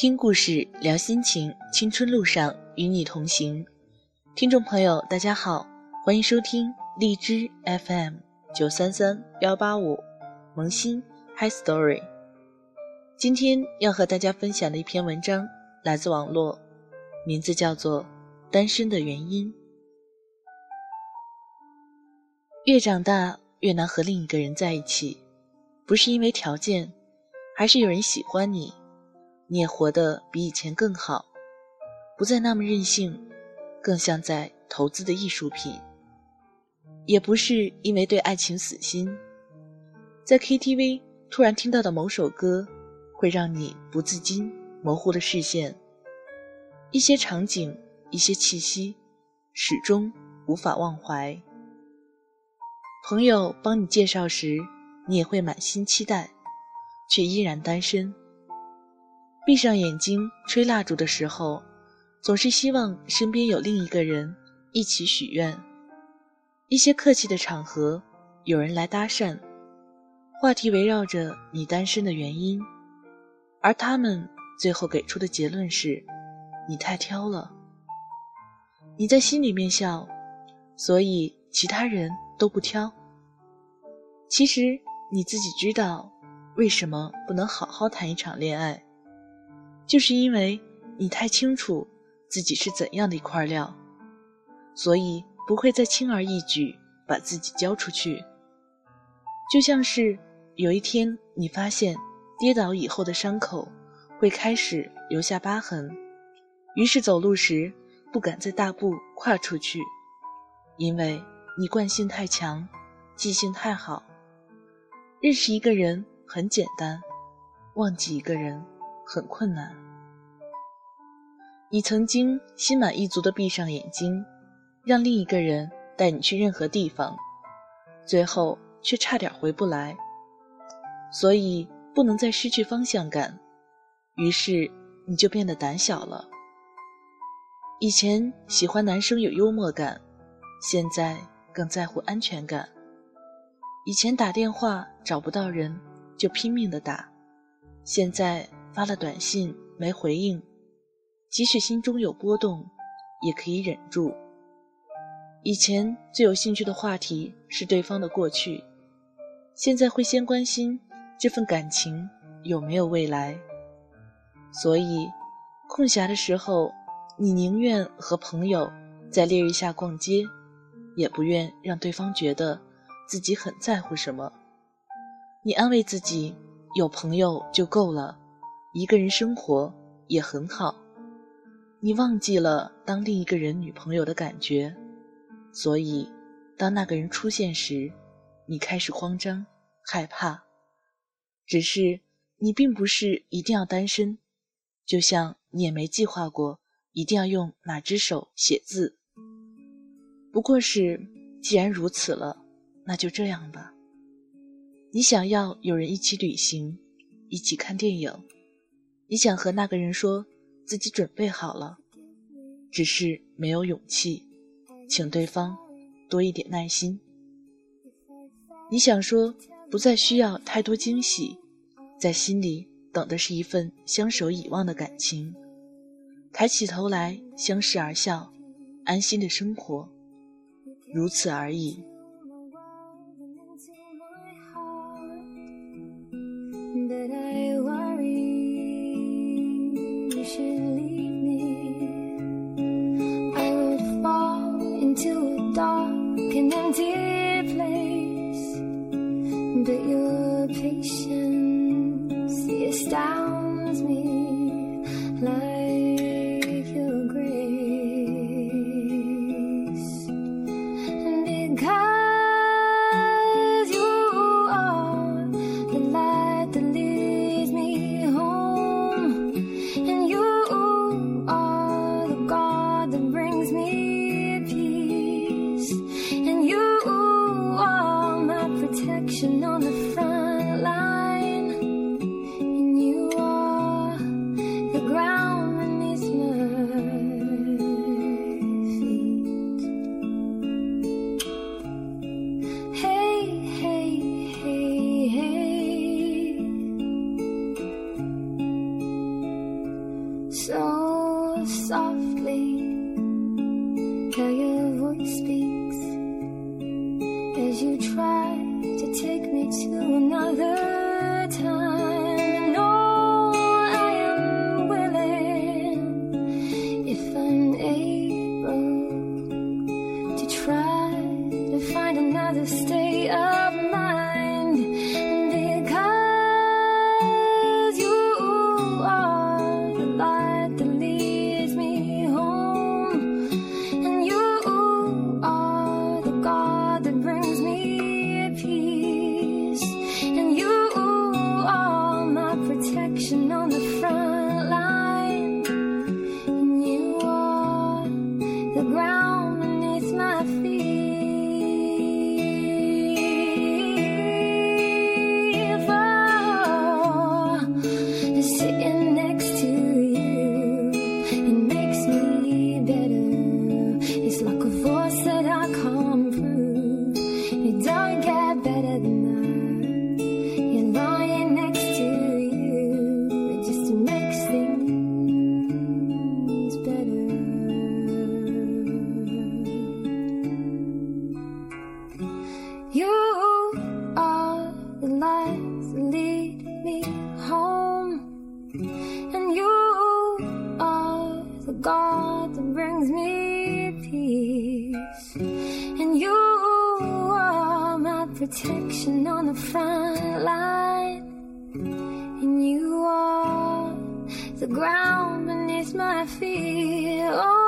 听故事，聊心情，青春路上与你同行。听众朋友，大家好，欢迎收听荔枝 FM 九三三幺八五萌新 Hi Story。今天要和大家分享的一篇文章来自网络，名字叫做《单身的原因》。越长大，越难和另一个人在一起，不是因为条件，还是有人喜欢你。你也活得比以前更好，不再那么任性，更像在投资的艺术品。也不是因为对爱情死心，在 KTV 突然听到的某首歌，会让你不自禁模糊了视线。一些场景，一些气息，始终无法忘怀。朋友帮你介绍时，你也会满心期待，却依然单身。闭上眼睛吹蜡烛的时候，总是希望身边有另一个人一起许愿。一些客气的场合，有人来搭讪，话题围绕着你单身的原因，而他们最后给出的结论是：你太挑了。你在心里面笑，所以其他人都不挑。其实你自己知道，为什么不能好好谈一场恋爱。就是因为你太清楚自己是怎样的一块料，所以不会再轻而易举把自己交出去。就像是有一天你发现跌倒以后的伤口会开始留下疤痕，于是走路时不敢再大步跨出去，因为你惯性太强，记性太好。认识一个人很简单，忘记一个人。很困难。你曾经心满意足的闭上眼睛，让另一个人带你去任何地方，最后却差点回不来，所以不能再失去方向感，于是你就变得胆小了。以前喜欢男生有幽默感，现在更在乎安全感。以前打电话找不到人就拼命的打，现在。发了短信没回应，即使心中有波动，也可以忍住。以前最有兴趣的话题是对方的过去，现在会先关心这份感情有没有未来。所以，空暇的时候，你宁愿和朋友在烈日下逛街，也不愿让对方觉得自己很在乎什么。你安慰自己，有朋友就够了。一个人生活也很好，你忘记了当另一个人女朋友的感觉，所以当那个人出现时，你开始慌张害怕。只是你并不是一定要单身，就像你也没计划过一定要用哪只手写字。不过是既然如此了，那就这样吧。你想要有人一起旅行，一起看电影。你想和那个人说自己准备好了，只是没有勇气，请对方多一点耐心。你想说不再需要太多惊喜，在心里等的是一份相守以望的感情，抬起头来相视而笑，安心的生活，如此而已。softly. brings me peace. And you are my protection on the front line. And you are the ground beneath my feet. Oh,